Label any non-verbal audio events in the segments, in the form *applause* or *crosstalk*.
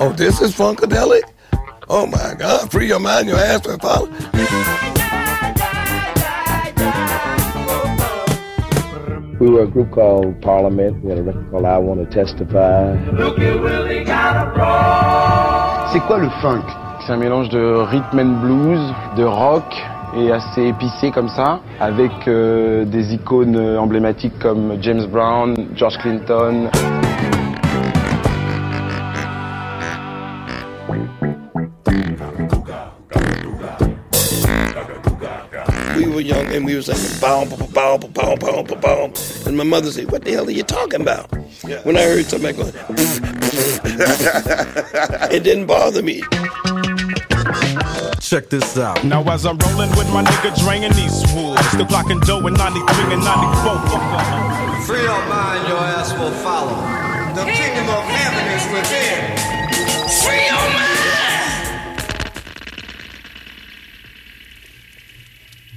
Oh, this is Funkadelic? Oh my God, free your mind, your ass will follow. We were a group called Parliament. We had a record called I Want to Testify. C'est quoi le funk? C'est un mélange de rhythm and blues, de rock et assez épicé comme ça, avec euh, des icônes emblématiques comme James Brown, George Clinton. We were young and we were saying, boom, boom, boom, boom, boom, boom, boom. And my mother said, what the hell are you talking about? When I heard somebody going, *laughs* it didn't bother me. Check this out. Now as I'm rolling with my nigga Dre and Eastwood, still clocking dough in 93 and 94. Free your mind, your ass will follow. The kingdom of heaven is within. Free your mind!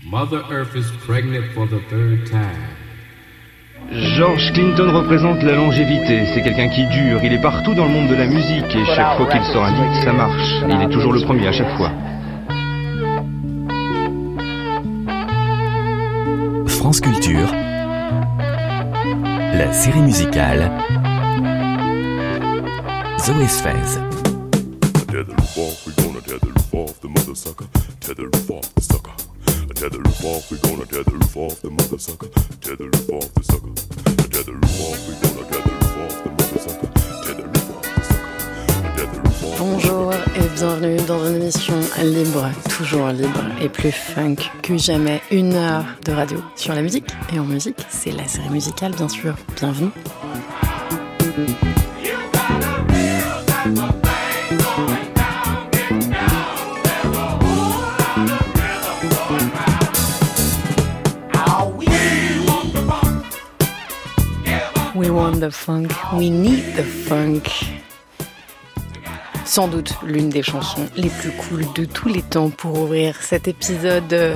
Mother Earth is pregnant for the third time. George Clinton représente la longévité, c'est quelqu'un qui dure, il est partout dans le monde de la musique et chaque fois qu'il sort un hit, ça marche. Il est toujours le premier à chaque fois. France Culture, la série musicale Zoé Fez. Tether roof off, we gonna tether roof off the mother sucker. Tether roof off the sucker. Tether roof off, we gonna tether roof off the mother sucker. Tether roof off the sucker. Tether roof off, we gonna tether roof off the mother Bonjour et bienvenue dans une émission libre, toujours libre et plus funk que jamais. Une heure de radio sur la musique et en musique, c'est la série musicale bien sûr. Bienvenue. We want the funk, we need the funk. Sans doute l'une des chansons les plus cool de tous les temps pour ouvrir cet épisode euh,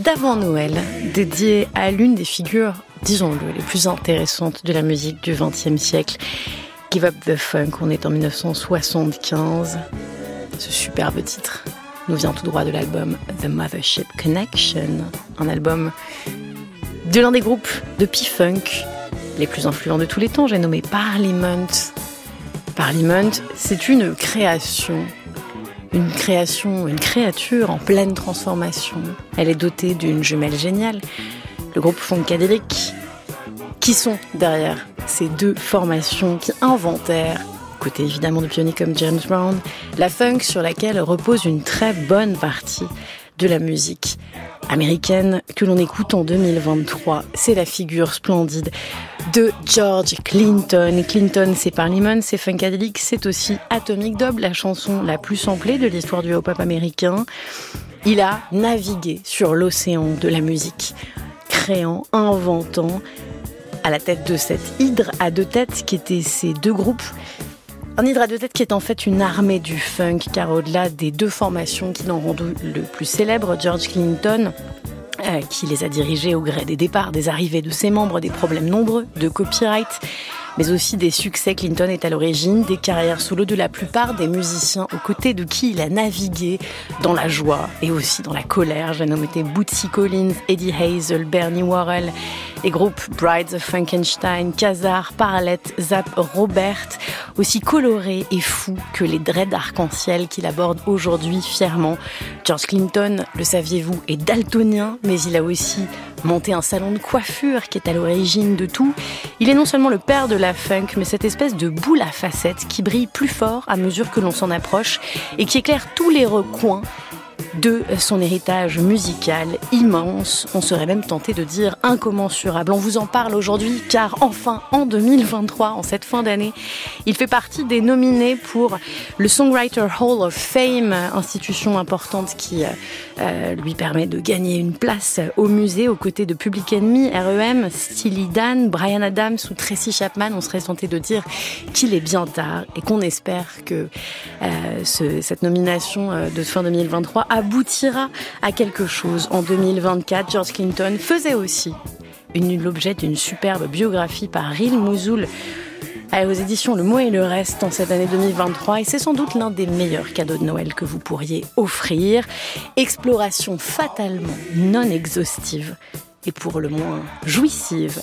d'avant Noël, dédié à l'une des figures, disons-le, les plus intéressantes de la musique du XXe siècle. Give Up the Funk, on est en 1975. Ce superbe titre nous vient tout droit de l'album The Mothership Connection, un album de l'un des groupes de P-Funk les plus influents de tous les temps, j'ai nommé Parliament. Parliament, c'est une création, une création, une créature en pleine transformation. Elle est dotée d'une jumelle géniale, le groupe Funkadelic, qui sont derrière ces deux formations qui inventèrent, côté évidemment de pionniers comme James Brown, la funk sur laquelle repose une très bonne partie de la musique américaine que l'on écoute en 2023. C'est la figure splendide de George Clinton. Clinton, c'est Parliament, c'est Funkadelic, c'est aussi Atomic Dub, la chanson la plus samplée de l'histoire du hip-hop américain. Il a navigué sur l'océan de la musique, créant, inventant, à la tête de cette hydre à deux têtes qui étaient ces deux groupes un hydre à deux têtes qui est en fait une armée du funk, car au-delà des deux formations qui l'ont rendu le plus célèbre, George Clinton, euh, qui les a dirigés au gré des départs, des arrivées de ses membres, des problèmes nombreux de copyright, mais aussi des succès. Clinton est à l'origine des carrières solo de la plupart des musiciens aux côtés de qui il a navigué dans la joie et aussi dans la colère. J'ai nommé Bootsy Collins, Eddie Hazel, Bernie Worrell, les groupes Brides of Frankenstein, Kazar, Parallette, Zap, Robert, aussi colorés et fous que les dreads arc-en-ciel qu'il aborde aujourd'hui fièrement. George Clinton, le saviez-vous, est daltonien, mais il a aussi monté un salon de coiffure qui est à l'origine de tout. Il est non seulement le père de la funk, mais cette espèce de boule à facettes qui brille plus fort à mesure que l'on s'en approche et qui éclaire tous les recoins de son héritage musical immense, on serait même tenté de dire incommensurable. On vous en parle aujourd'hui car enfin en 2023, en cette fin d'année, il fait partie des nominés pour le Songwriter Hall of Fame, institution importante qui euh, lui permet de gagner une place au musée aux côtés de Public Enemy, REM, Steely Dan, Brian Adams ou Tracy Chapman. On serait tenté de dire qu'il est bien tard et qu'on espère que euh, ce, cette nomination euh, de fin 2023 aboutira à quelque chose en 2024. George Clinton faisait aussi l'objet d'une superbe biographie par Ril Mouzoul aux éditions Le Mot et le Reste en cette année 2023 et c'est sans doute l'un des meilleurs cadeaux de Noël que vous pourriez offrir. Exploration fatalement non exhaustive et pour le moins jouissive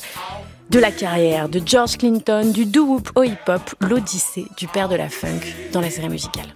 de la carrière de George Clinton, du doo-wop au hip-hop, l'odyssée du père de la funk dans la série musicale.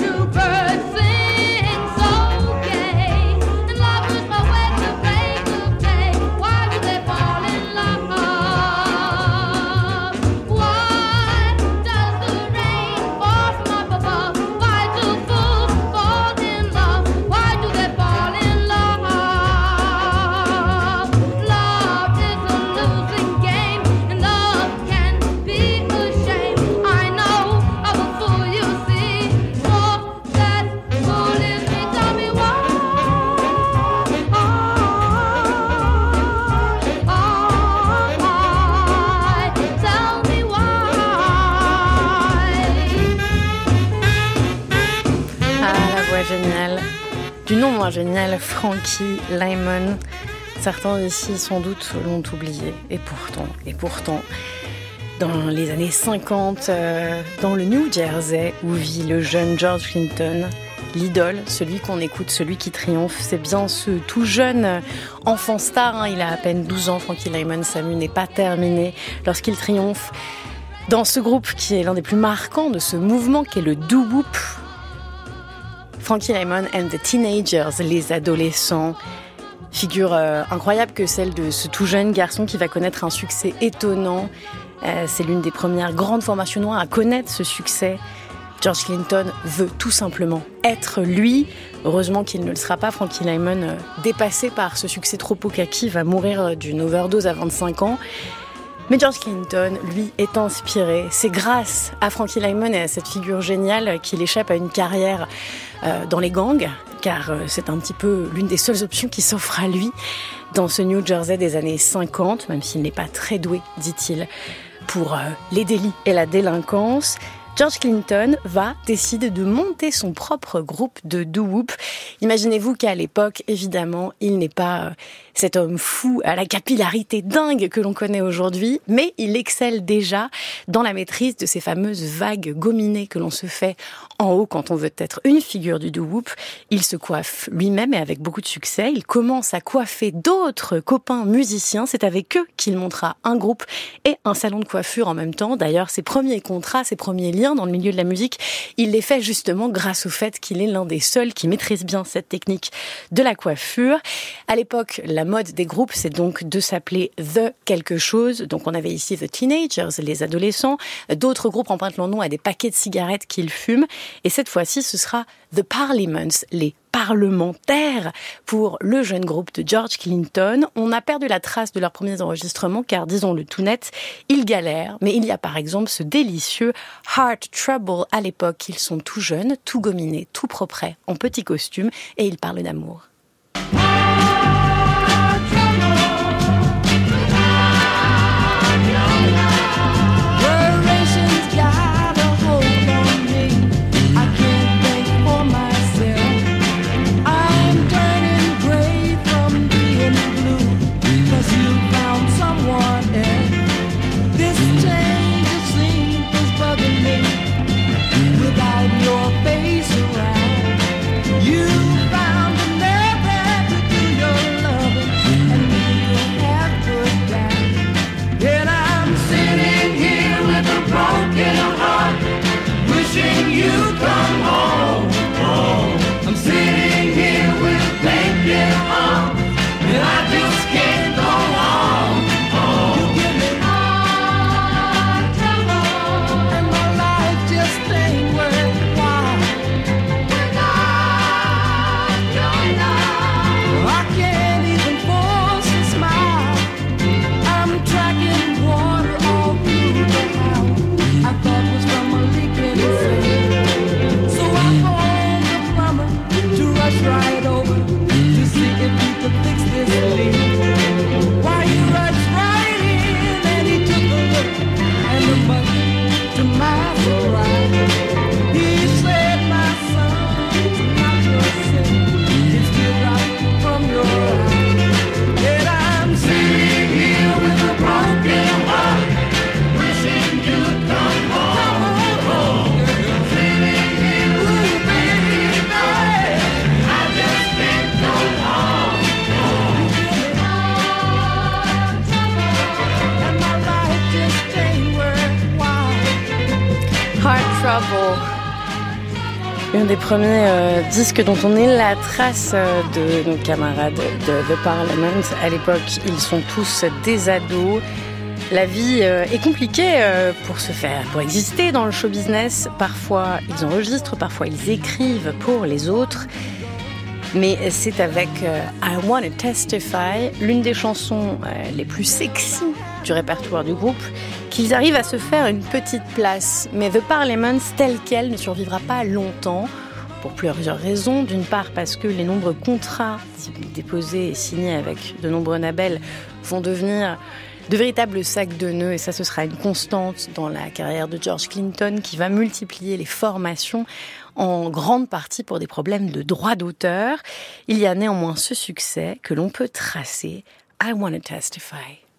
génial Frankie Lyman. Certains ici sans doute l'ont oublié. Et pourtant, et pourtant, dans les années 50, euh, dans le New Jersey où vit le jeune George Clinton, l'idole, celui qu'on écoute, celui qui triomphe, c'est bien ce tout jeune enfant star. Hein. il a à peine 12 ans, Frankie Lyman. Sa n'est pas terminée lorsqu'il triomphe dans ce groupe qui est l'un des plus marquants de ce mouvement qui est le doo-wop Frankie Raymond and the Teenagers, les adolescents. Figure euh, incroyable que celle de ce tout jeune garçon qui va connaître un succès étonnant. Euh, c'est l'une des premières grandes formations noires à connaître ce succès. George Clinton veut tout simplement être lui. Heureusement qu'il ne le sera pas. Frankie Lyman, euh, dépassé par ce succès trop kaki, va mourir d'une overdose à 25 ans. Mais George Clinton, lui, est inspiré. C'est grâce à Frankie Lyman et à cette figure géniale qu'il échappe à une carrière euh, dans les gangs, car euh, c'est un petit peu l'une des seules options qui s'offre à lui dans ce New Jersey des années 50, même s'il n'est pas très doué, dit-il, pour euh, les délits et la délinquance. George Clinton va décider de monter son propre groupe de doo-wop. Imaginez-vous qu'à l'époque, évidemment, il n'est pas cet homme fou à la capillarité dingue que l'on connaît aujourd'hui, mais il excelle déjà dans la maîtrise de ces fameuses vagues gominées que l'on se fait en haut quand on veut être une figure du doo-wop. Il se coiffe lui-même et avec beaucoup de succès. Il commence à coiffer d'autres copains musiciens. C'est avec eux qu'il montera un groupe et un salon de coiffure en même temps. D'ailleurs, ses premiers contrats, ses premiers dans le milieu de la musique, il les fait justement grâce au fait qu'il est l'un des seuls qui maîtrise bien cette technique de la coiffure. À l'époque, la mode des groupes, c'est donc de s'appeler The quelque chose. Donc on avait ici The Teenagers, les adolescents. D'autres groupes empruntent leur nom à des paquets de cigarettes qu'ils fument. Et cette fois-ci, ce sera The Parliaments, les parlementaires pour le jeune groupe de George Clinton. On a perdu la trace de leurs premiers enregistrements car, disons-le tout net, ils galèrent. Mais il y a par exemple ce délicieux Heart Trouble à l'époque. Ils sont tout jeunes, tout gominés, tout propres, en petits costumes et ils parlent d'amour. wishing you Un des premiers euh, disques dont on est la trace euh, de nos camarades de The Parliament. À l'époque, ils sont tous des ados. La vie euh, est compliquée pour se faire, pour exister dans le show business. Parfois, ils enregistrent, parfois ils écrivent pour les autres. Mais c'est avec I Wanna Testify, l'une des chansons les plus sexy du répertoire du groupe, qu'ils arrivent à se faire une petite place. Mais The Parliament, tel quel, ne survivra pas longtemps pour plusieurs raisons. D'une part parce que les nombreux contrats déposés et signés avec de nombreux labels vont devenir de véritables sacs de nœuds et ça ce sera une constante dans la carrière de George Clinton qui va multiplier les formations en grande partie pour des problèmes de droit d'auteur. Il y a néanmoins ce succès que l'on peut tracer. I want to testify.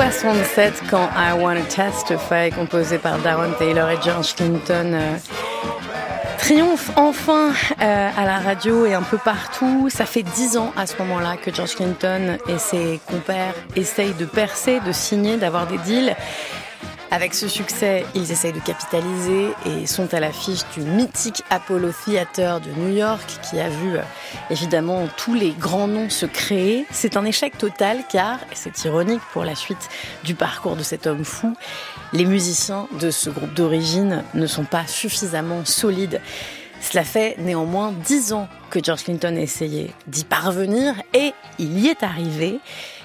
67 quand I Wanna Testify, composé par Darren Taylor et George Clinton, euh, triomphe enfin euh, à la radio et un peu partout. Ça fait dix ans à ce moment-là que George Clinton et ses compères essayent de percer, de signer, d'avoir des deals. Avec ce succès, ils essayent de capitaliser et sont à l'affiche du mythique Apollo Theater de New York qui a vu euh, évidemment tous les grands noms se créer. C'est un échec total car, et c'est ironique pour la suite du parcours de cet homme fou, les musiciens de ce groupe d'origine ne sont pas suffisamment solides. Cela fait néanmoins dix ans que George Clinton a essayé d'y parvenir et il y est arrivé.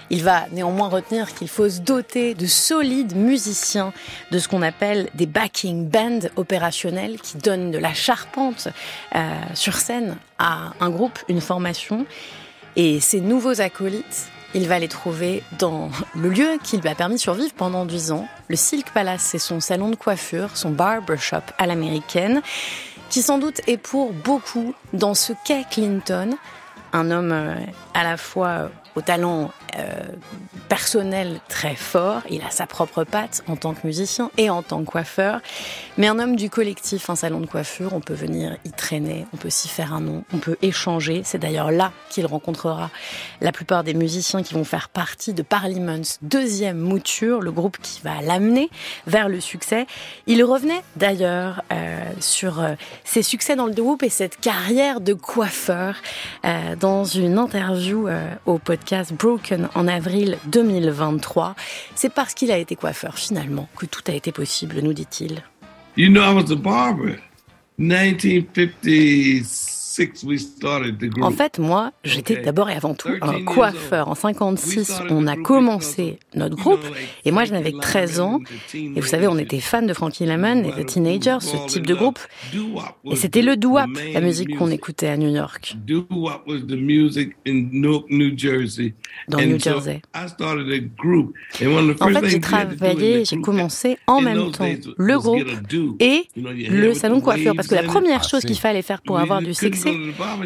Il va néanmoins retenir qu'il faut se doter de solides musiciens, de ce qu'on appelle des backing bands opérationnels qui donnent de la charpente euh, sur scène à un groupe, une formation. Et ces nouveaux acolytes, il va les trouver dans le lieu qui lui a permis de survivre pendant 10 ans. Le Silk Palace, c'est son salon de coiffure, son barbershop à l'américaine, qui sans doute est pour beaucoup dans ce qu'est Clinton, un homme euh, à la fois au talent euh, personnel très fort. Il a sa propre patte en tant que musicien et en tant que coiffeur. Mais un homme du collectif, un salon de coiffure, on peut venir y traîner, on peut s'y faire un nom, on peut échanger. C'est d'ailleurs là qu'il rencontrera la plupart des musiciens qui vont faire partie de Parliament's deuxième mouture, le groupe qui va l'amener vers le succès. Il revenait d'ailleurs euh, sur euh, ses succès dans le groupe et cette carrière de coiffeur dans une interview au podcast Broken en avril 2023. C'est parce qu'il a été coiffeur finalement que tout a été possible, nous dit-il. You know, I was a barber. 1956, En fait, moi, j'étais d'abord et avant tout un coiffeur. En 56, on a commencé notre groupe et moi, j'en avais 13 ans. Et vous savez, on était fans de Frankie Lymon et de Teenagers, ce type de groupe. Et c'était le doo-wop, la musique qu'on écoutait à New York. Dans New Jersey. En fait, j'ai travaillé, j'ai commencé en même temps le groupe et le salon de coiffure. Parce que la première chose qu'il fallait faire pour avoir du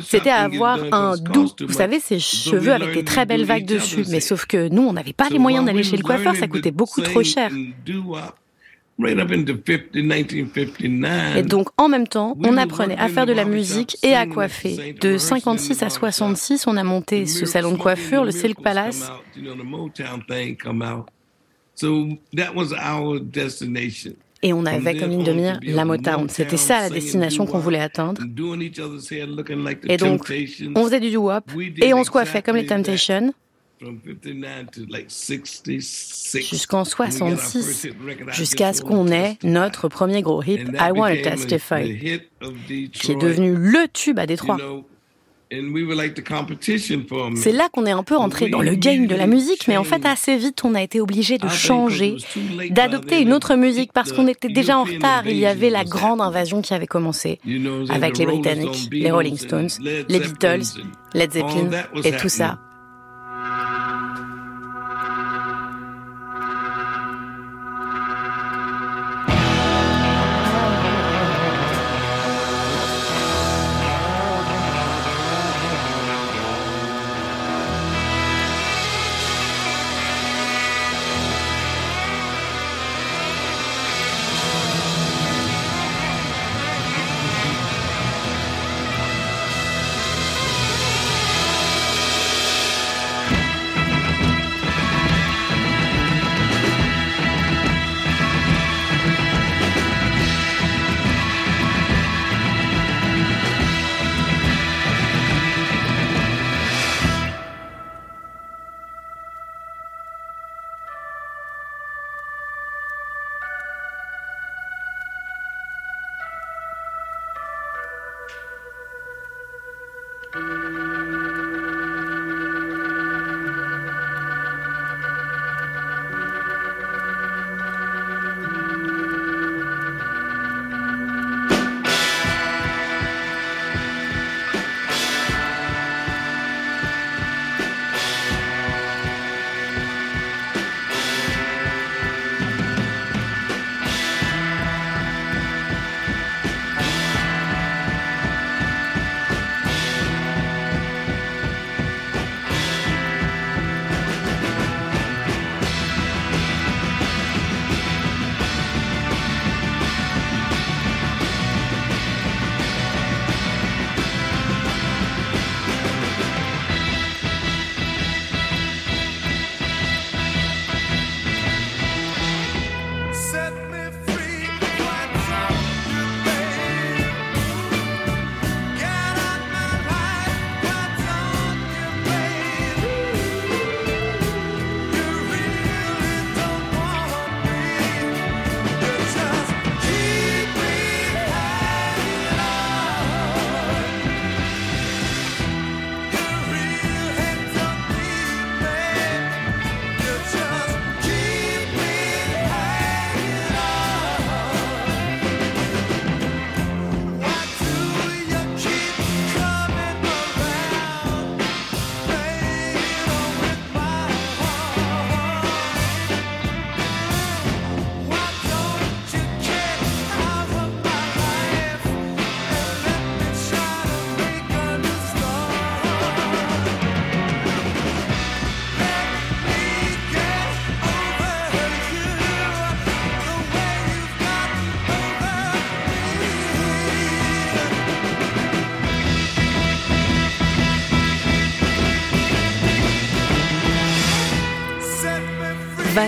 c'était avoir un doux. Vous savez, ces cheveux avec des très belles vagues dessus. Mais sauf que nous, on n'avait pas les moyens d'aller chez le coiffeur, ça coûtait beaucoup trop cher. Et donc, en même temps, on apprenait à faire de la musique et à coiffer. De 56 à 66, on a monté ce salon de coiffure, le Silk Palace. Et on avait comme ligne de mire la Motown. C'était ça la destination qu'on voulait atteindre. Et donc, on faisait du doo-wop et on se coiffait comme les Temptations. Jusqu'en 66, jusqu'à ce qu'on ait notre premier gros hit, I Want to Testify, qui est devenu le tube à Détroit. C'est là qu'on est un peu entré dans le game de la musique, mais en fait assez vite on a été obligé de changer, d'adopter une autre musique parce qu'on était déjà en retard. Il y avait la grande invasion qui avait commencé avec les Britanniques, les Rolling Stones, les Beatles, Led Zeppelin et tout ça.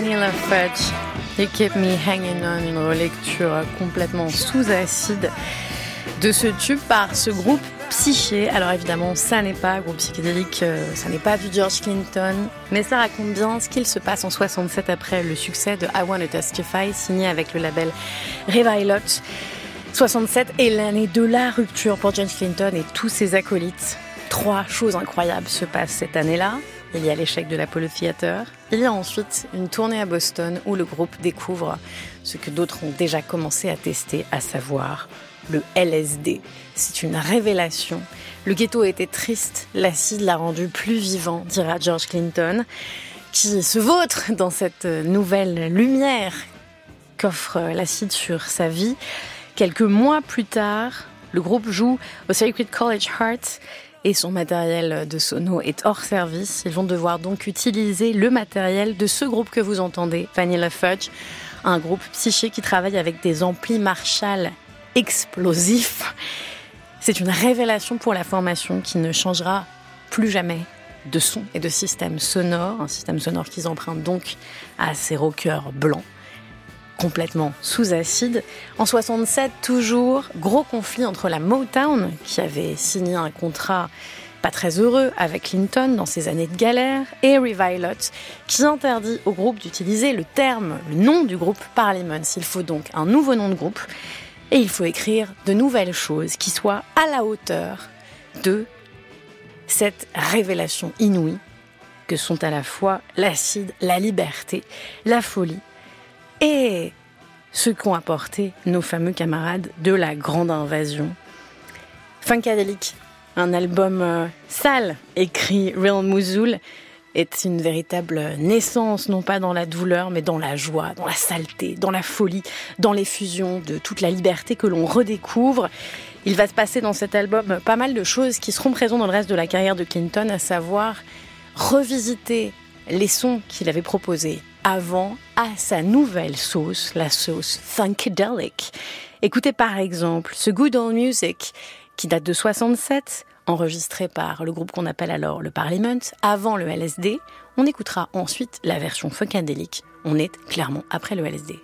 Vanilla Fudge, You Keep Me Hanging On, une relecture complètement sous acide de ce tube par ce groupe psyché. Alors évidemment, ça n'est pas groupe psychédélique, euh, ça n'est pas du George Clinton, mais ça raconte bien ce qu'il se passe en 67 après le succès de I Want to Testify, signé avec le label Revilot. 67 est l'année de la rupture pour James Clinton et tous ses acolytes. Trois choses incroyables se passent cette année-là. Il y a l'échec de l'Apollo Theater. Il y a ensuite une tournée à Boston où le groupe découvre ce que d'autres ont déjà commencé à tester, à savoir le LSD. C'est une révélation. Le ghetto était triste, l'acide l'a rendu plus vivant, dira George Clinton, qui se vautre dans cette nouvelle lumière qu'offre l'acide sur sa vie. Quelques mois plus tard, le groupe joue au Sacred College Heart et son matériel de sono est hors service. Ils vont devoir donc utiliser le matériel de ce groupe que vous entendez, Vanilla Fudge, un groupe psychique qui travaille avec des amplis Marshall explosifs. C'est une révélation pour la formation qui ne changera plus jamais de son et de système sonore, un système sonore qu'ils empruntent donc à ces rockers blancs complètement sous acide. En 67, toujours, gros conflit entre la Motown, qui avait signé un contrat pas très heureux avec Clinton dans ses années de galère, et Revilot, qui interdit au groupe d'utiliser le terme, le nom du groupe Parliament. Il faut donc un nouveau nom de groupe, et il faut écrire de nouvelles choses qui soient à la hauteur de cette révélation inouïe que sont à la fois l'acide, la liberté, la folie et ce qu'ont apporté nos fameux camarades de la grande invasion. Funkadelic, un album euh, sale, écrit Real Mosul, est une véritable naissance, non pas dans la douleur, mais dans la joie, dans la saleté, dans la folie, dans l'effusion de toute la liberté que l'on redécouvre. Il va se passer dans cet album pas mal de choses qui seront présentes dans le reste de la carrière de Clinton, à savoir revisiter les sons qu'il avait proposés avant à sa nouvelle sauce, la sauce Funkadelic. Écoutez par exemple ce Good Old Music qui date de 67, enregistré par le groupe qu'on appelle alors le Parliament, avant le LSD. On écoutera ensuite la version Funkadelic. On est clairement après le LSD.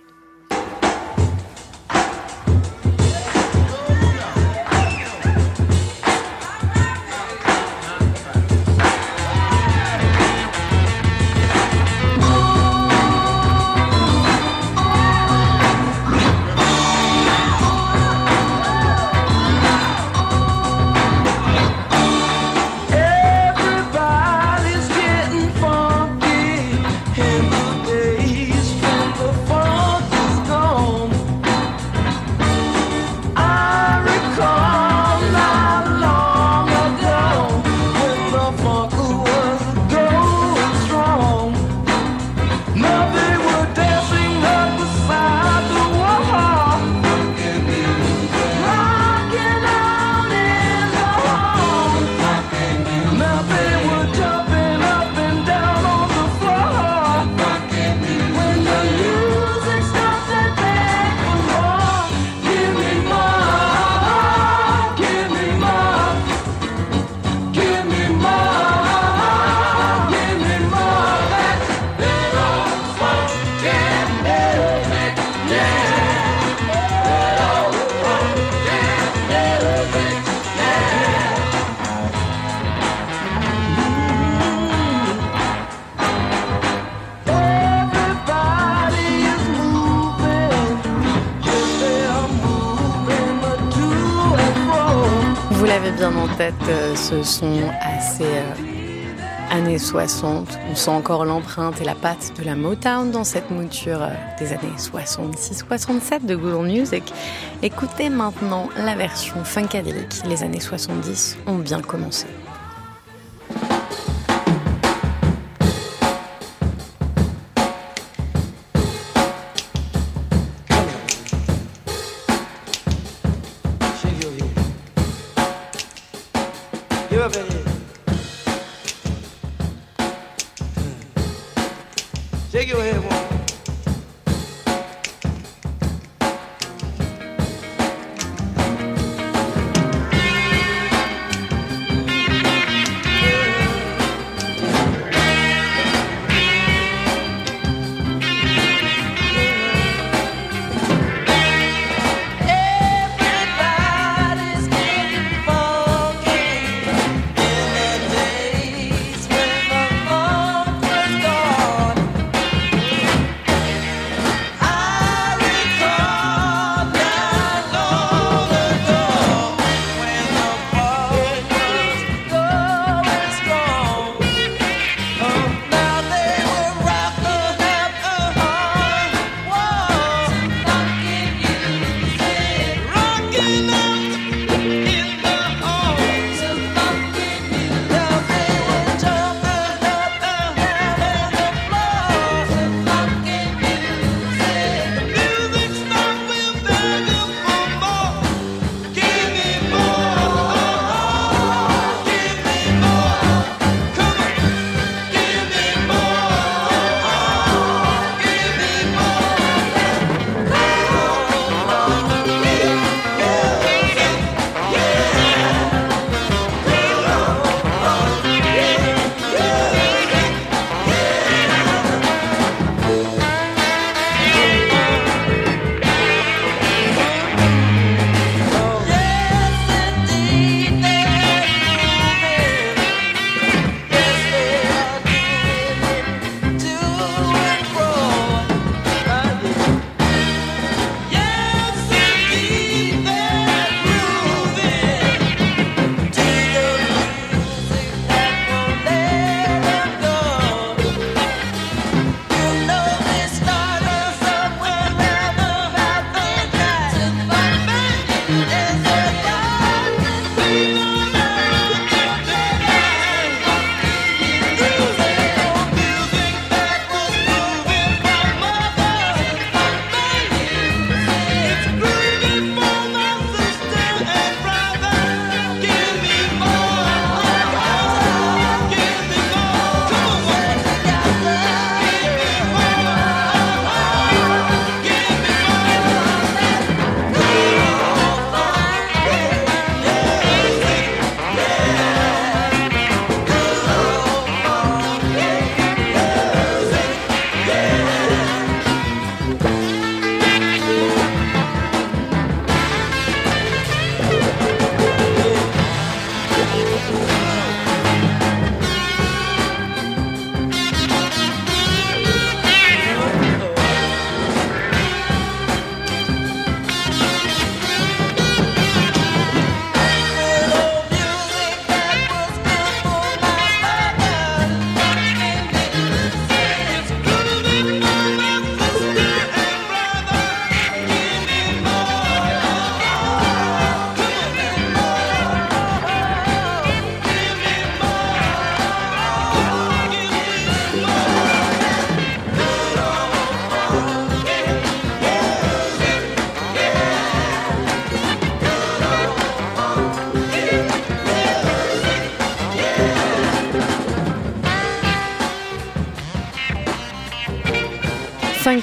Ce sont assez euh, années 60. On sent encore l'empreinte et la patte de la Motown dans cette mouture euh, des années 66-67 de Good Music. Écoutez maintenant la version funkadelic. Les années 70 ont bien commencé.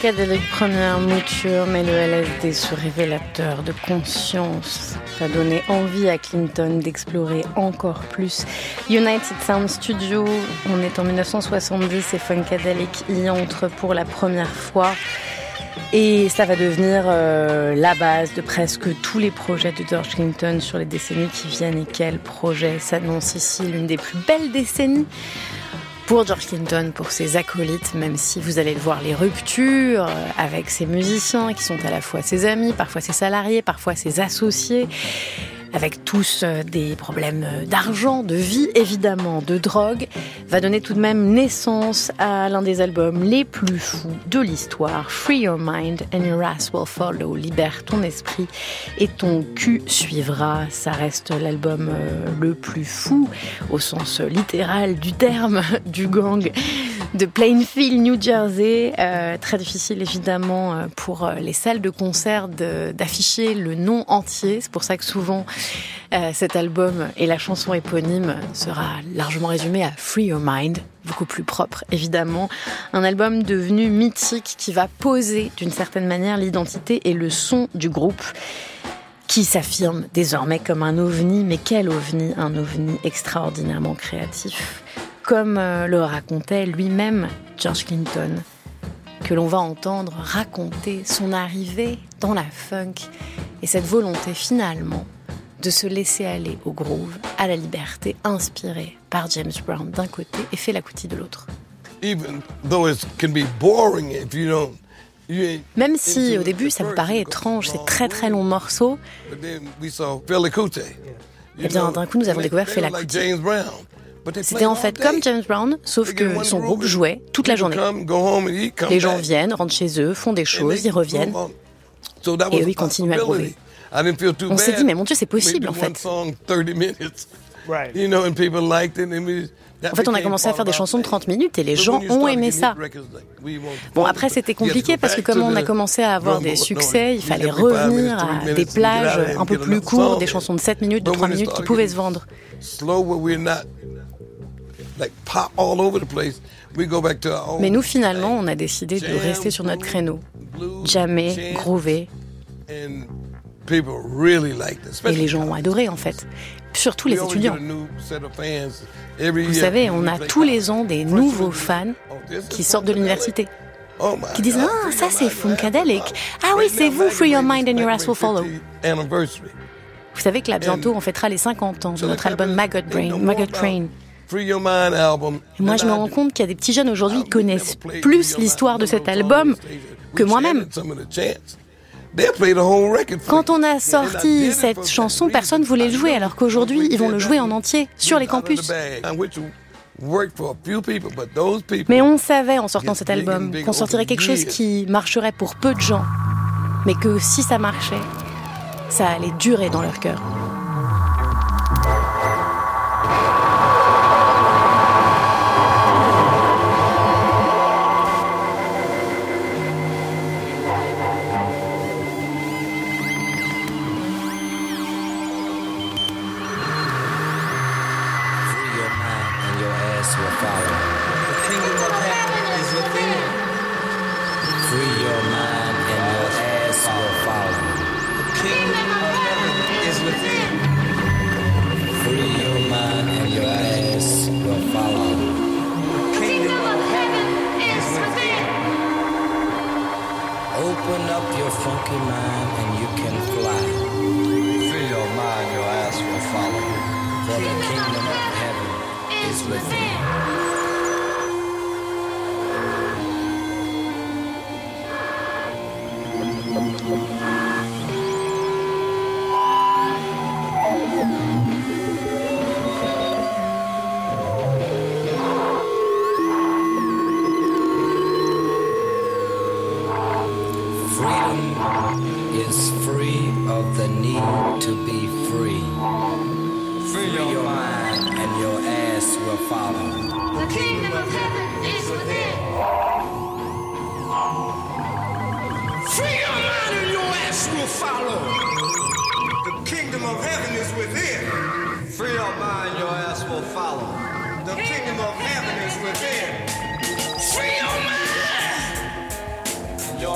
Funkadelic première mouture, mais le LSD, ce révélateur de conscience, a donné envie à Clinton d'explorer encore plus. United Sound Studio, on est en 1970 et Funkadelic y entre pour la première fois. Et ça va devenir euh, la base de presque tous les projets de George Clinton sur les décennies qui viennent. Et quel projet s'annonce ici l'une des plus belles décennies pour George Clinton, pour ses acolytes, même si vous allez le voir, les ruptures euh, avec ses musiciens qui sont à la fois ses amis, parfois ses salariés, parfois ses associés avec tous euh, des problèmes euh, d'argent, de vie évidemment, de drogue, va donner tout de même naissance à l'un des albums les plus fous de l'histoire, Free Your Mind and Your Ass Will Follow, libère ton esprit et ton cul suivra. Ça reste l'album euh, le plus fou au sens littéral du terme *laughs* du gang de Plainfield, New Jersey. très difficile évidemment pour les salles de concert d'afficher le nom entier. C'est pour ça que souvent euh, cet album et la chanson éponyme sera largement résumé à Free Your Mind, beaucoup plus propre évidemment. Un album devenu mythique qui va poser d'une certaine manière l'identité et le son du groupe qui s'affirme désormais comme un ovni, mais quel ovni? Un ovni extraordinairement créatif. Comme euh, le racontait lui-même George Clinton, que l'on va entendre raconter son arrivée dans la funk et cette volonté finalement de se laisser aller au groove, à la liberté, inspiré par James Brown d'un côté et Fela Kuti de l'autre. Même si au début ça vous paraît étrange, ces très très longs morceaux, eh bien d'un coup nous avons découvert Fela Kuti. C'était en fait comme James Brown, sauf que son groupe jouait toute la journée. Les gens viennent, rentrent chez eux, font des choses, ils reviennent, et eux ils continuent à groover. On s'est dit, mais mon Dieu, c'est possible en fait. En fait, on a commencé à faire des chansons de 30 minutes et les gens ont aimé ça. Bon, après, c'était compliqué parce que comme on a commencé à avoir des succès, il fallait revenir à des plages un peu plus courtes, des chansons de 7 minutes, de 3 minutes qui pouvaient se vendre. Mais nous, finalement, on a décidé de rester sur notre créneau. Jamais groover, et les gens ont adoré en fait, surtout les étudiants. Vous savez, on a tous les ans des nouveaux fans qui sortent de l'université, qui disent Ah, ça c'est Funkadelic. Ah oui, c'est vous, Free Your Mind and Your Ass Will Follow. Vous savez que là, bientôt, on fêtera les 50 ans de notre album Maggot Brain, Maggot Train. Moi, je me rends compte qu'il y a des petits jeunes aujourd'hui qui connaissent plus l'histoire de cet album que moi-même. Quand on a sorti cette chanson, personne ne voulait le jouer, alors qu'aujourd'hui, ils vont le jouer en entier sur les campus. Mais on savait en sortant cet album qu'on sortirait quelque chose qui marcherait pour peu de gens, mais que si ça marchait, ça allait durer dans leur cœur.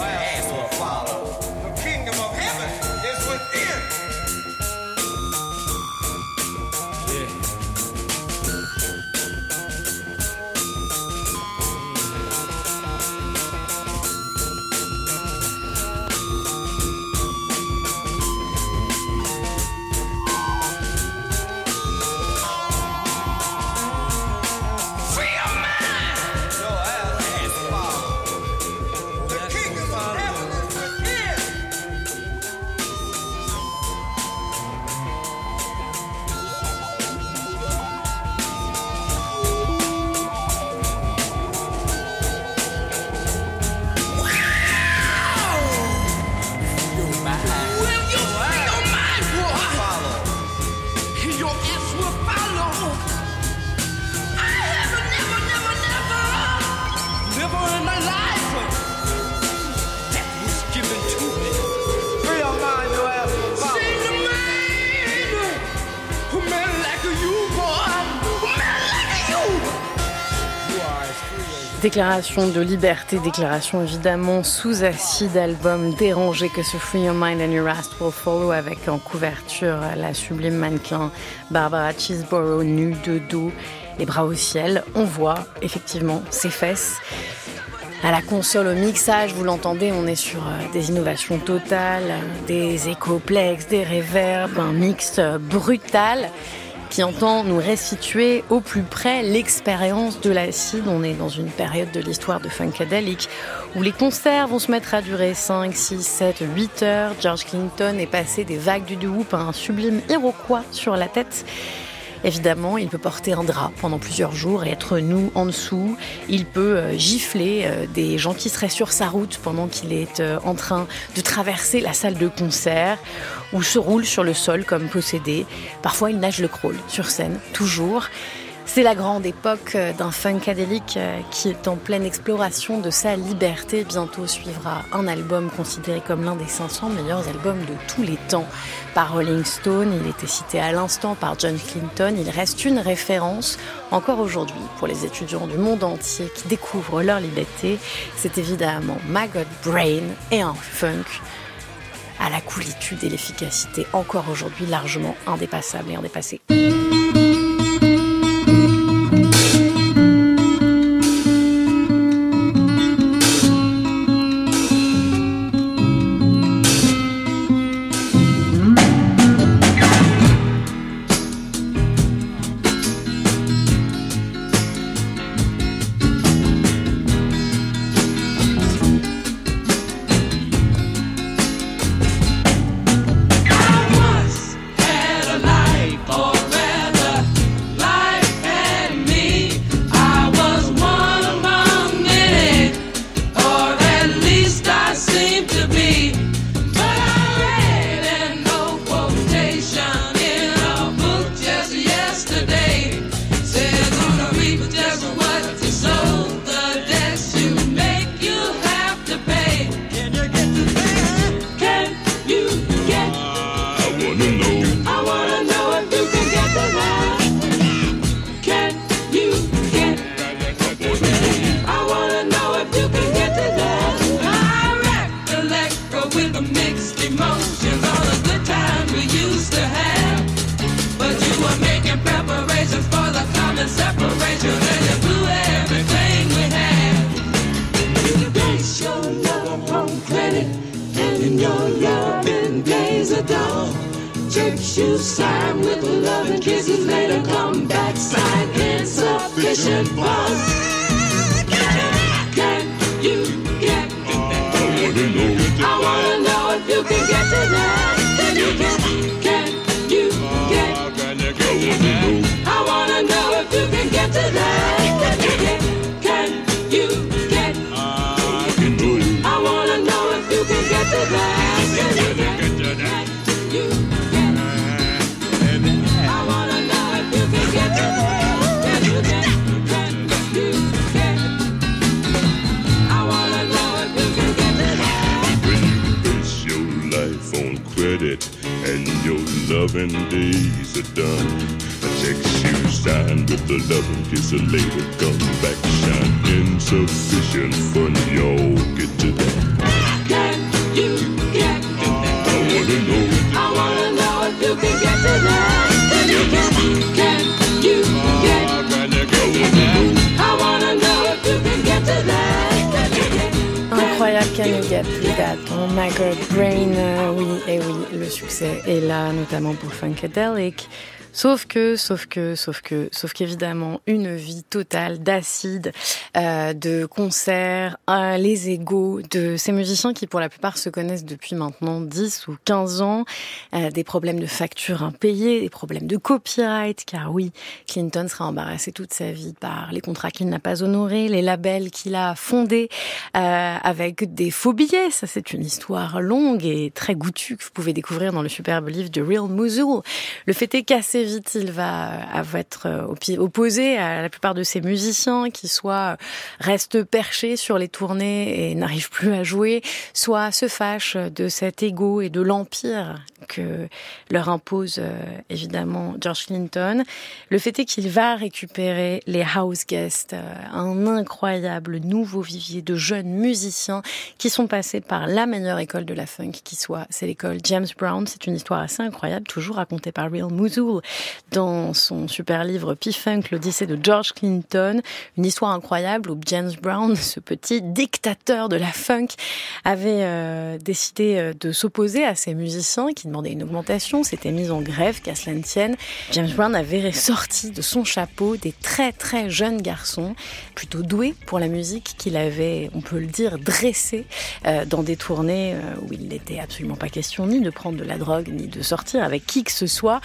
Your Déclaration de liberté, déclaration évidemment sous acide, album dérangé que ce Free Your Mind and Your Ass Will Follow avec en couverture la sublime mannequin Barbara Cheeseborough nue de dos, les bras au ciel. On voit effectivement ses fesses. À la console, au mixage, vous l'entendez, on est sur euh, des innovations totales, des échoplex, des reverbs, un mix euh, brutal qui entend nous restituer au plus près l'expérience de l'acide. On est dans une période de l'histoire de Funkadelic où les concerts vont se mettre à durer 5, 6, 7, 8 heures. George Clinton est passé des vagues du doo-wop à un sublime Iroquois sur la tête. Évidemment, il peut porter un drap pendant plusieurs jours et être nu en dessous. Il peut euh, gifler euh, des gens qui seraient sur sa route pendant qu'il est euh, en train de traverser la salle de concert ou se roule sur le sol comme possédé. Parfois, il nage le crawl sur scène, toujours. C'est la grande époque euh, d'un funkadélique euh, qui est en pleine exploration de sa liberté. Bientôt suivra un album considéré comme l'un des 500 meilleurs albums de tous les temps par Rolling Stone. Il était cité à l'instant par John Clinton. Il reste une référence encore aujourd'hui pour les étudiants du monde entier qui découvrent leur liberté. C'est évidemment Maggot Brain et un funk à la coolitude et l'efficacité encore aujourd'hui largement indépassable et indépassé. kisses. Loving days are done, a check you sign with the loving kiss a later come back shine insufficient fun. Y'all Get Me That Oh My God Brain, euh, oui, et oui, le succès est là, notamment pour Funkadelic. Sauf que, sauf que, sauf que, sauf qu'évidemment, une vie totale d'acide, euh, de concerts, euh, les égaux de ces musiciens qui, pour la plupart, se connaissent depuis maintenant 10 ou 15 ans, euh, des problèmes de factures impayées, des problèmes de copyright, car oui, Clinton sera embarrassé toute sa vie par les contrats qu'il n'a pas honorés, les labels qu'il a fondés, euh, avec des faux billets. Ça, c'est une histoire longue et très goûtue que vous pouvez découvrir dans le superbe livre de Real Mosul. Le fait est qu'assez vite, il va, euh, être euh, opposé à la plupart de ces musiciens qui soit restent perchés sur les tournées et n'arrivent plus à jouer, soit se fâchent de cet ego et de l'empire que leur impose euh, évidemment George Clinton. Le fait est qu'il va récupérer les house guests, euh, un incroyable nouveau vivier de jeunes musiciens qui sont passés par la meilleure école de la funk qui soit, c'est l'école James Brown. C'est une histoire assez incroyable, toujours racontée par Real Mosul dans son super livre P-Funk, l'Odyssée de George Clinton. Une histoire incroyable où James Brown, *laughs* ce petit dictateur de la funk, avait euh, décidé euh, de s'opposer à ces musiciens qui demandaient une augmentation, s'était mis en grève, qu'à cela ne tienne. James Brown avait sorti de son chapeau des très très jeunes garçons, plutôt doués pour la musique, qu'il avait, on peut le dire, dressés euh, dans des tournées où il n'était absolument pas question ni de prendre de la drogue, ni de sortir avec qui que ce soit,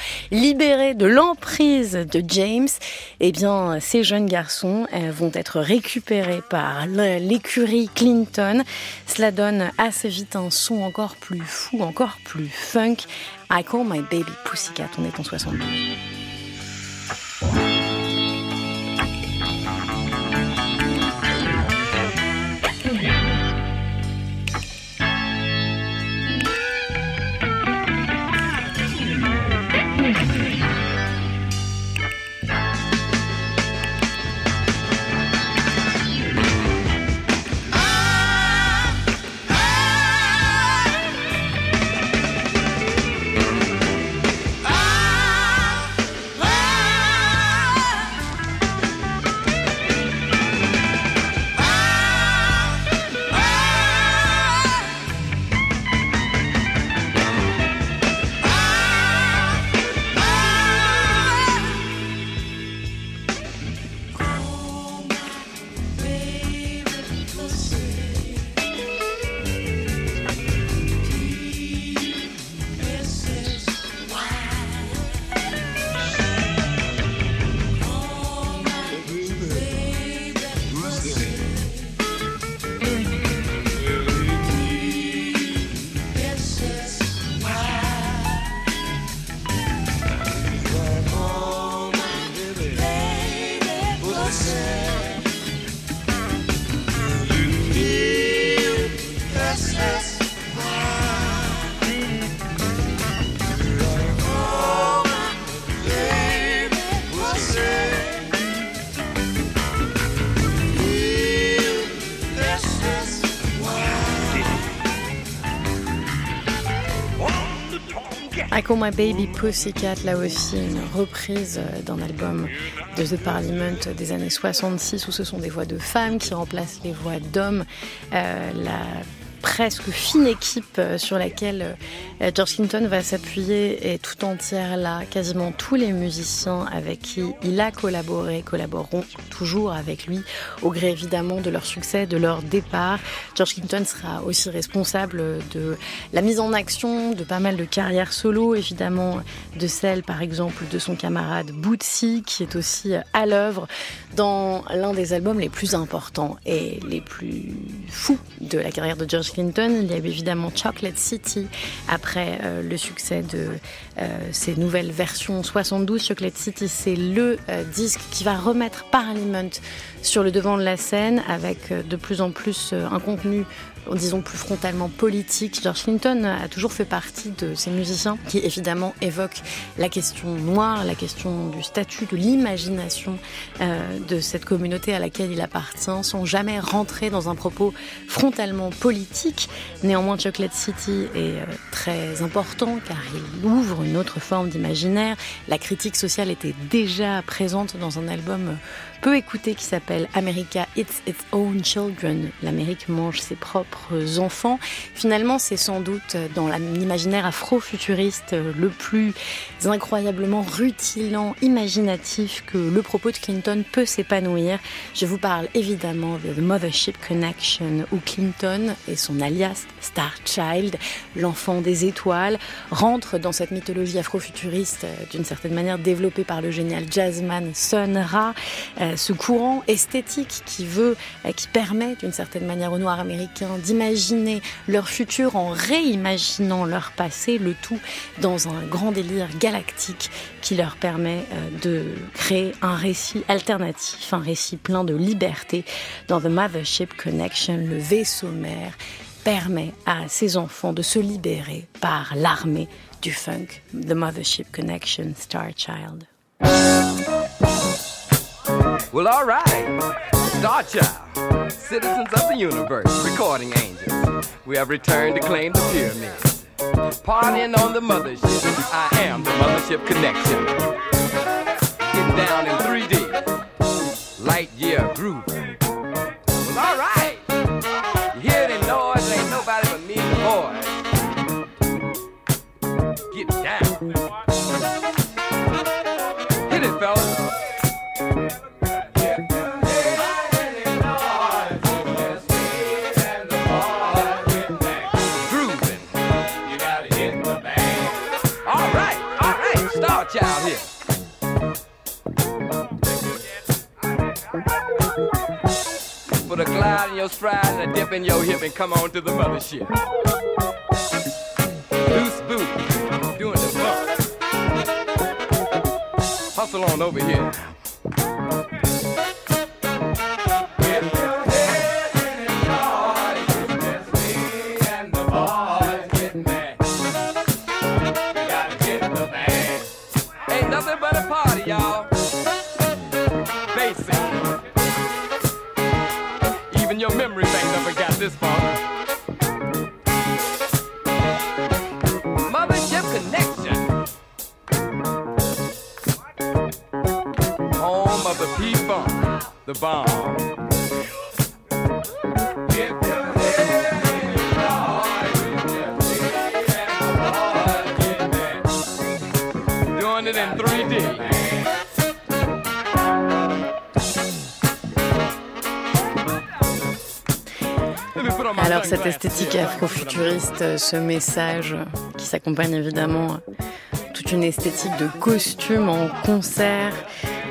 de l'emprise de James, eh bien, ces jeunes garçons euh, vont être récupérés par l'écurie Clinton. Cela donne assez vite un son encore plus fou, encore plus funk. I Call My Baby Pussycat, on est en 72. Baby Pussycat, là aussi une reprise euh, d'un album de The Parliament des années 66 où ce sont des voix de femmes qui remplacent les voix d'hommes. Euh, la presque fine équipe euh, sur laquelle George Clinton va s'appuyer est tout entière là. Quasiment tous les musiciens avec qui il a collaboré collaboreront toujours avec lui, au gré évidemment de leur succès, de leur départ. George Clinton sera aussi responsable de la mise en action de pas mal de carrières solo, évidemment de celle par exemple de son camarade Bootsy, qui est aussi à l'œuvre dans l'un des albums les plus importants et les plus fous de la carrière de George Clinton. Il y a évidemment Chocolate City après euh, le succès de euh, ces nouvelles versions 72. Chocolate City, c'est le euh, disque qui va remettre Sur le devant de la scène avec euh, de plus en plus euh, un contenu disons plus frontalement politique. George Clinton a toujours fait partie de ces musiciens qui évidemment évoquent la question noire, la question du statut, de l'imagination euh, de cette communauté à laquelle il appartient, sans jamais rentrer dans un propos frontalement politique. Néanmoins, Chocolate City est très important car il ouvre une autre forme d'imaginaire. La critique sociale était déjà présente dans un album peu écouté qui s'appelle America Eats Its Own Children. L'Amérique mange ses propres enfants. Finalement, c'est sans doute dans l'imaginaire afro-futuriste le plus incroyablement rutilant, imaginatif que le propos de Clinton peut s'épanouir. Je vous parle évidemment de The Mothership Connection où Clinton et son alias Star Child, l'enfant des étoiles, rentrent dans cette mythologie afro-futuriste d'une certaine manière développée par le génial jazzman Sun Ra. Euh, ce courant esthétique qui veut, euh, qui permet d'une certaine manière aux Noirs américains d'imaginer leur futur en réimaginant leur passé, le tout dans un grand délire galactique qui leur permet euh, de créer un récit alternatif, un récit plein de liberté. Dans The Mothership Connection, le vaisseau mère permet à ses enfants de se libérer par l'armée du funk, The Mothership Connection, Star Child. Well, all right. Star Child, citizens of the universe, recording angels. We have returned to claim the pyramids. Partying on the mothership. I am the mothership connection. Getting down in 3D. Light year groove. Your and a dip in your hip and come on to the mothership. Loose boot, doing the bump. Hustle on over here. The bomb. Doing it in 3D. Alors cette esthétique afro-futuriste, euh, ce message qui s'accompagne évidemment euh, toute une esthétique de costume en concert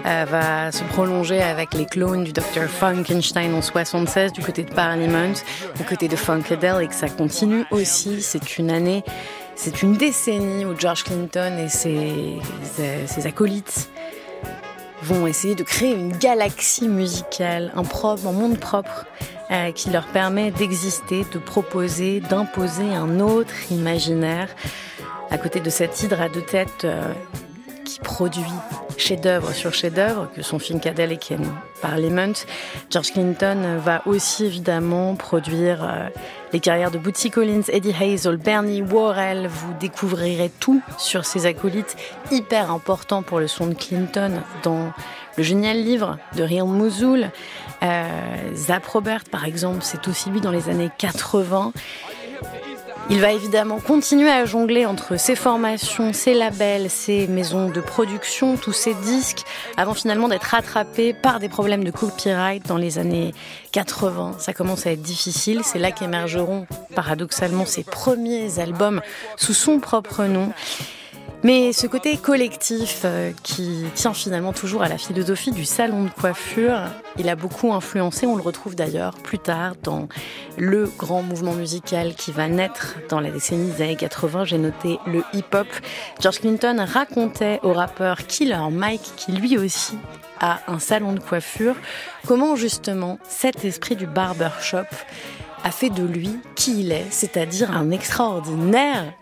va se prolonger avec les clones du Dr Funkenstein en 76 du côté de Parliament, du côté de Funkadelic, ça continue aussi. C'est une année, c'est une décennie où George Clinton et ses acolytes vont essayer de créer une galaxie musicale, un propre, un monde propre euh, qui leur permet d'exister, de proposer, d'imposer un autre imaginaire. À côté de cette hydre à deux têtes euh, qui produit chef-d'œuvre sur chef-d'œuvre, que sont Funkadelic et Parliament, George Clinton va aussi évidemment produire euh, les carrières de Bootsy Collins, Eddie Hazel, Bernie Worrell. Vous découvrirez tout sur ces acolytes hyper importants pour le son de Clinton dans le génial livre de Real Mosul. Euh, Zap Robert, par exemple, c'est aussi lui dans les années 80. Il va évidemment continuer à jongler entre ses formations, ses labels, ses maisons de production, tous ses disques, avant finalement d'être rattrapé par des problèmes de copyright dans les années 80. Ça commence à être difficile. C'est là qu'émergeront paradoxalement ses premiers albums sous son propre nom. Mais ce côté collectif euh, qui tient finalement toujours à la philosophie du salon de coiffure, il a beaucoup influencé, on le retrouve d'ailleurs plus tard dans le grand mouvement musical qui va naître dans la décennie des années 80, j'ai noté le hip-hop. George Clinton racontait au rappeur Killer Mike, qui lui aussi a un salon de coiffure, comment justement cet esprit du barbershop a fait de lui qui il est, c'est-à-dire un extraordinaire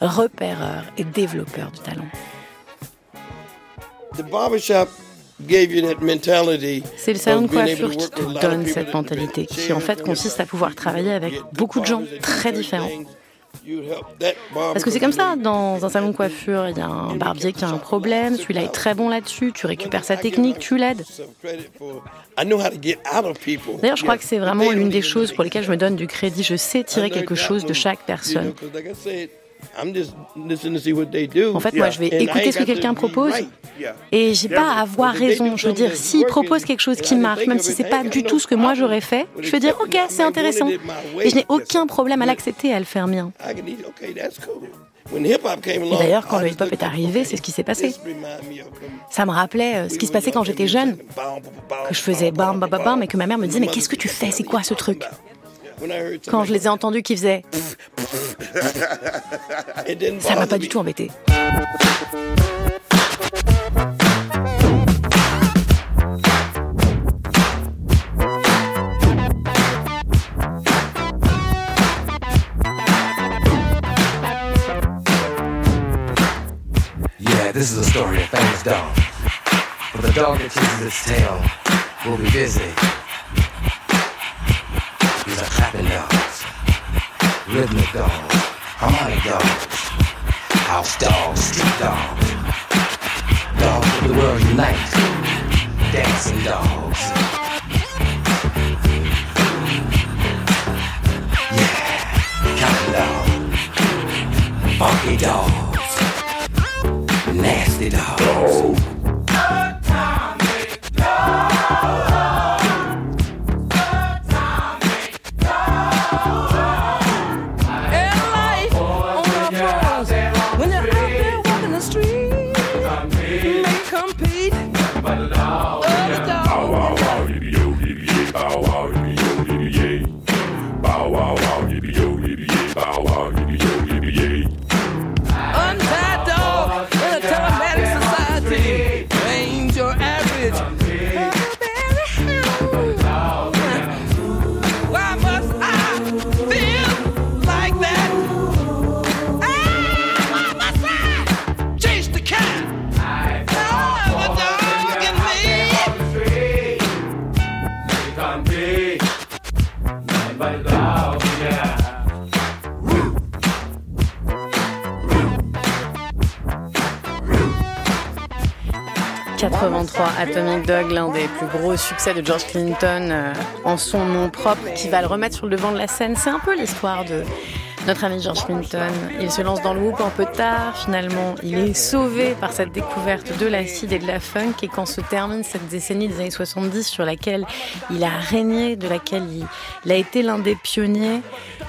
repéreur et développeur du talent. C'est le salon de coiffure qui te donne cette mentalité, qui en fait consiste à pouvoir travailler avec beaucoup de gens très différents. Parce que c'est comme ça, dans un salon de coiffure, il y a un barbier qui a un problème, celui-là est très bon là-dessus, tu récupères sa technique, tu l'aides. D'ailleurs, je crois que c'est vraiment l'une des choses pour lesquelles je me donne du crédit. Je sais tirer quelque chose de chaque personne. Because like I said, I'm just listening to see what they do. En fait, moi, je vais écouter ce que quelqu'un propose et j'ai pas à avoir raison. Je veux dire, s'il propose quelque chose qui marche, même si c'est pas du tout ce que moi j'aurais fait, je vais dire ok, c'est intéressant. Et je n'ai aucun problème à l'accepter et à le faire mien. D'ailleurs, quand le hip-hop est arrivé, c'est ce qui s'est passé. Ça me rappelait euh, ce qui se passait quand j'étais jeune, que je faisais bam bam bam bam et que ma mère me disait mais qu'est-ce que tu fais? C'est quoi ce truc? Quand je les ai entendus qui faisaient ça m'a pas du tout embêté. Yeah, this is a story of famous dog. But the dog that chases its tail will be busy. Clapping dogs, rhythmic dogs, harmonic dogs, house dogs, street dogs, dogs of the world unite, dancing dogs. Yeah, counting dogs, funky dogs, nasty dogs. Atomic Dog, l'un des plus gros succès de George Clinton euh, en son nom propre, qui va le remettre sur le devant de la scène. C'est un peu l'histoire de notre ami George Clinton. Il se lance dans le whoop un peu tard, finalement il est sauvé par cette découverte de l'acide et de la funk et quand se termine cette décennie des années 70 sur laquelle il a régné, de laquelle il, a été l'un des pionniers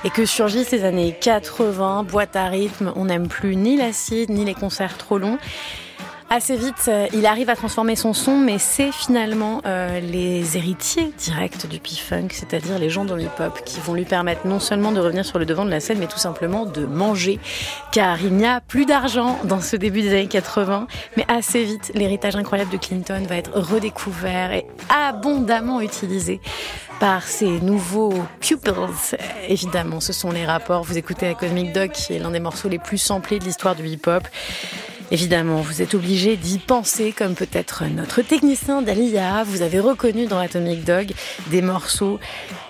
et que surgissent ces années 80, boîte à rythme, on n'aime plus ni l'acide ni les concerts trop longs. Assez vite, euh, il arrive à transformer son son, mais c'est finalement euh, les héritiers directs du P-Funk, c'est-à-dire les gens dans le hip-hop, qui vont lui permettre non seulement de revenir sur le devant de la scène, mais tout simplement de manger, car il n'y a plus d'argent dans ce début des années 80, mais assez vite, l'héritage incroyable de Clinton va être redécouvert et abondamment utilisé par ces nouveaux pupils. Évidemment, ce sont les rapports. Vous écoutez la Cosmic Dog, qui est l'un des morceaux les plus samplés de l'histoire du hip-hop. Évidemment, vous êtes obligé d'y penser, comme peut-être notre technicien d'Alia. Vous avez reconnu dans Atomic Dog des morceaux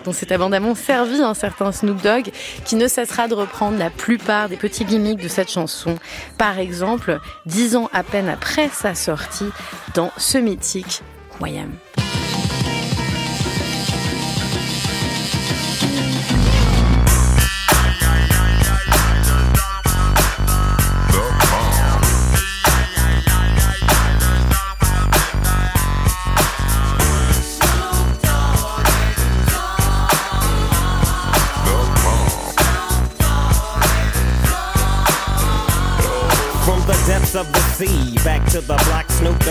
dont c'est abondamment servi un certain Snoop Dogg, qui ne cessera de reprendre la plupart des petits gimmicks de cette chanson. Par exemple, dix ans à peine après sa sortie dans ce mythique Wayam.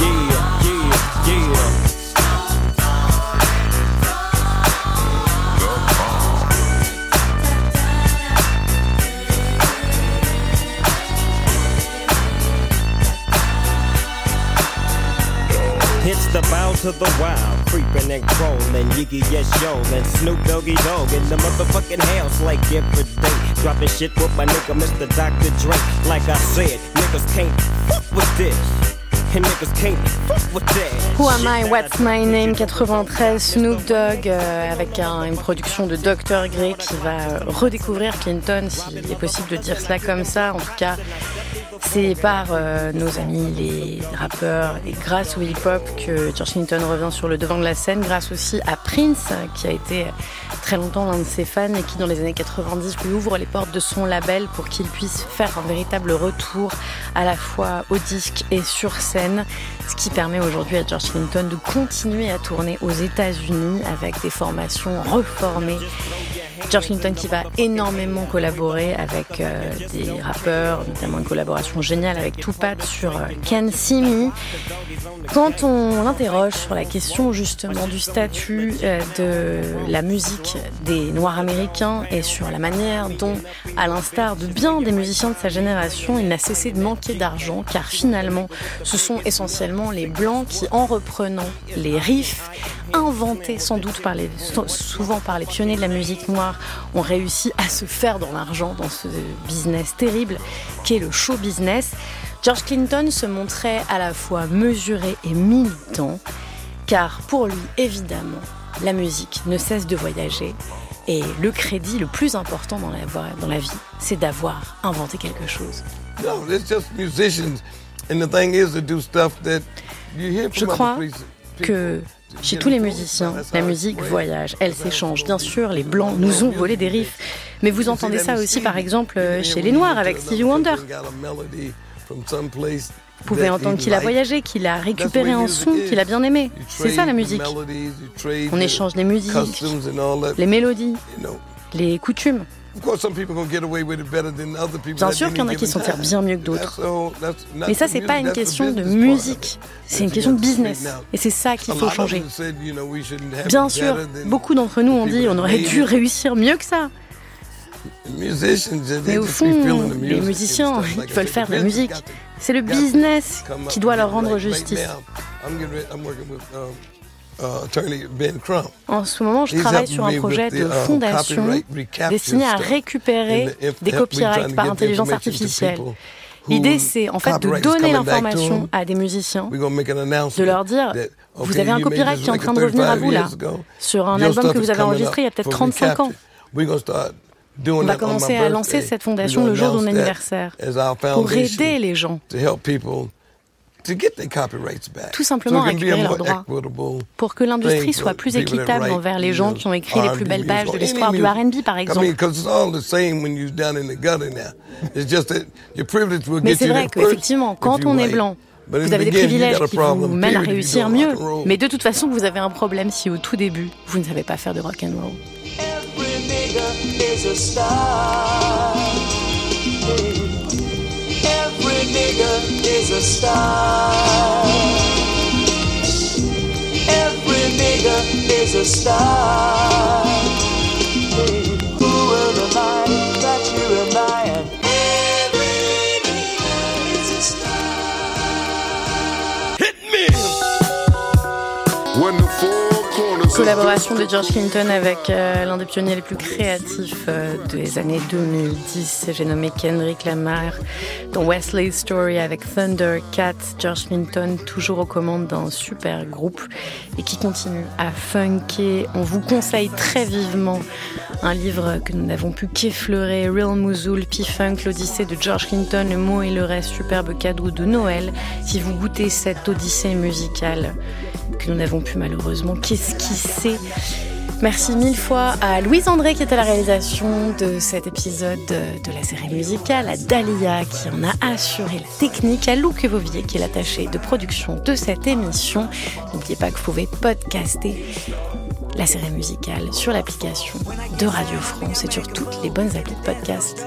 yeah, yeah, yeah. It's the bow to the wild, creeping and crawling, Yiggy yes yo, and Snoop Doggy Dogg in the motherfucking house like every day. Dropping shit with my nigga Mr. Dr. Drake, like I said, niggas can't fuck with this. Who Am I, What's My Name? 93, Snoop Dogg euh, avec un- une production de Dr. Grey qui va redécouvrir Clinton, s'il est possible de dire cela comme ça. En tout cas, c'est par euh, nos amis les rappeurs et grâce au hip-hop que George revient sur le devant de la scène, grâce aussi à Prince qui a été très longtemps l'un de ses fans et qui dans les années 90 lui ouvre les portes de son label pour qu'il puisse faire un véritable retour à la fois au disque et sur scène, ce qui permet aujourd'hui à George Clinton de continuer à tourner aux États-Unis avec des formations reformées. George Clinton qui va énormément collaborer avec euh, des rappeurs, notamment une collaboration géniale avec Tupac sur euh, Can See Me. Quand on l'interroge sur la question justement du statut euh, de la musique des Noirs américains et sur la manière dont, à l'instar de bien des musiciens de sa génération, il n'a cessé de manquer d'argent, car finalement, ce sont essentiellement les Blancs qui, en reprenant les riffs inventés sans doute par les, souvent par les pionniers de la musique noire, ont réussi à se faire dans l'argent dans ce business terrible qu'est le show business. George Clinton se montrait à la fois mesuré et militant, car pour lui, évidemment, la musique ne cesse de voyager. Et le crédit le plus important dans la, dans la vie, c'est d'avoir inventé quelque chose. No, it's just musicians. And the thing is to do stuff that you hear Je crois que chez tous les musiciens, la musique voyage, elle s'échange. Bien sûr, les Blancs nous ont volé des riffs, mais vous entendez ça aussi par exemple chez les Noirs avec Stevie Wonder. Vous pouvez entendre qu'il a voyagé, qu'il a récupéré un son qu'il a bien aimé. C'est ça la musique. On échange les musiques, les mélodies, les coutumes. Bien sûr qu'il y en a qui s'en tirent bien mieux que d'autres. Mais ça, c'est pas une question de musique, c'est une question de business. Et c'est ça qu'il faut changer. Bien sûr, beaucoup d'entre nous ont dit on aurait dû réussir mieux que ça. Mais au fond, les musiciens, ils veulent faire de la musique. C'est le business qui doit leur rendre justice. En ce moment, je travaille sur un projet de fondation destiné à récupérer des copyrights par intelligence artificielle. L'idée, c'est en fait de donner l'information à des musiciens, de leur dire vous avez un copyright qui est en train de revenir à vous là, sur un album que vous avez enregistré il y a peut-être 35 ans. On va commencer à lancer cette fondation le jour de mon anniversaire pour aider les gens tout simplement à récupérer leurs droits, pour que l'industrie soit plus équitable envers les gens qui ont écrit les plus belles pages de l'histoire du R&B, par exemple. Mais c'est vrai qu'effectivement, quand on est blanc, vous avez des privilèges qui vous mènent à réussir mieux. Mais de toute façon, vous avez un problème si au tout début, vous ne savez pas faire de rock and roll. Nigga is a star. Every nigga is a star. Who will deny that you and I and every nigga is a star? Hit me! When the four corners Collaboration de George Clinton avec euh, l'un des pionniers les plus créatifs euh, des années 2010, j'ai nommé Kendrick Lamar, dans Wesley's Story avec Thundercat, George Clinton toujours aux commandes d'un super groupe et qui continue à funker. On vous conseille très vivement un livre que nous n'avons pu qu'effleurer, Real Mosul, P-Funk, l'Odyssée de George Clinton, le mot et le reste, superbe cadeau de Noël. Si vous goûtez cette odyssée musicale que nous n'avons pu malheureusement qu'esquisser. Merci mille fois à Louise André qui est à la réalisation de cet épisode de la série musicale, à Dalia qui en a assuré la technique, à Lou Quevovier qui est l'attaché de production de cette émission. N'oubliez pas que vous pouvez podcaster la série musicale sur l'application de Radio France et sur toutes les bonnes applis de podcast.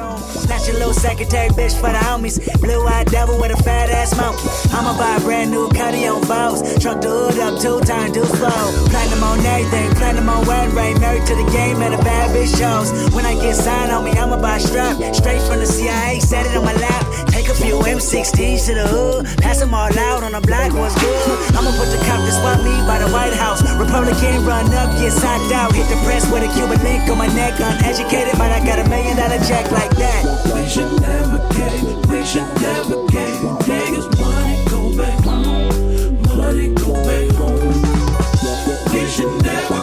Room. Your little secretary bitch for the homies. Blue eyed devil with a fat ass monkey. I'ma buy a brand new cutty on Vows. Truck the hood up two times, do slow. Platinum on everything, platinum on wedding ring. Married to the game and a bad bitch shows. When I get signed on me, I'ma buy a strap. Straight from the CIA, set it on my lap. Take a few M16s to the hood. Pass them all out on the block, what's good? I'ma put the cop to swap me by the White House. Republican run up, get socked out. Hit the press with a Cuban link on my neck. Uneducated, but I got a million dollar check like like that. We should never navigate, we should never navigate. Niggas money go back home, money go back home. We should never.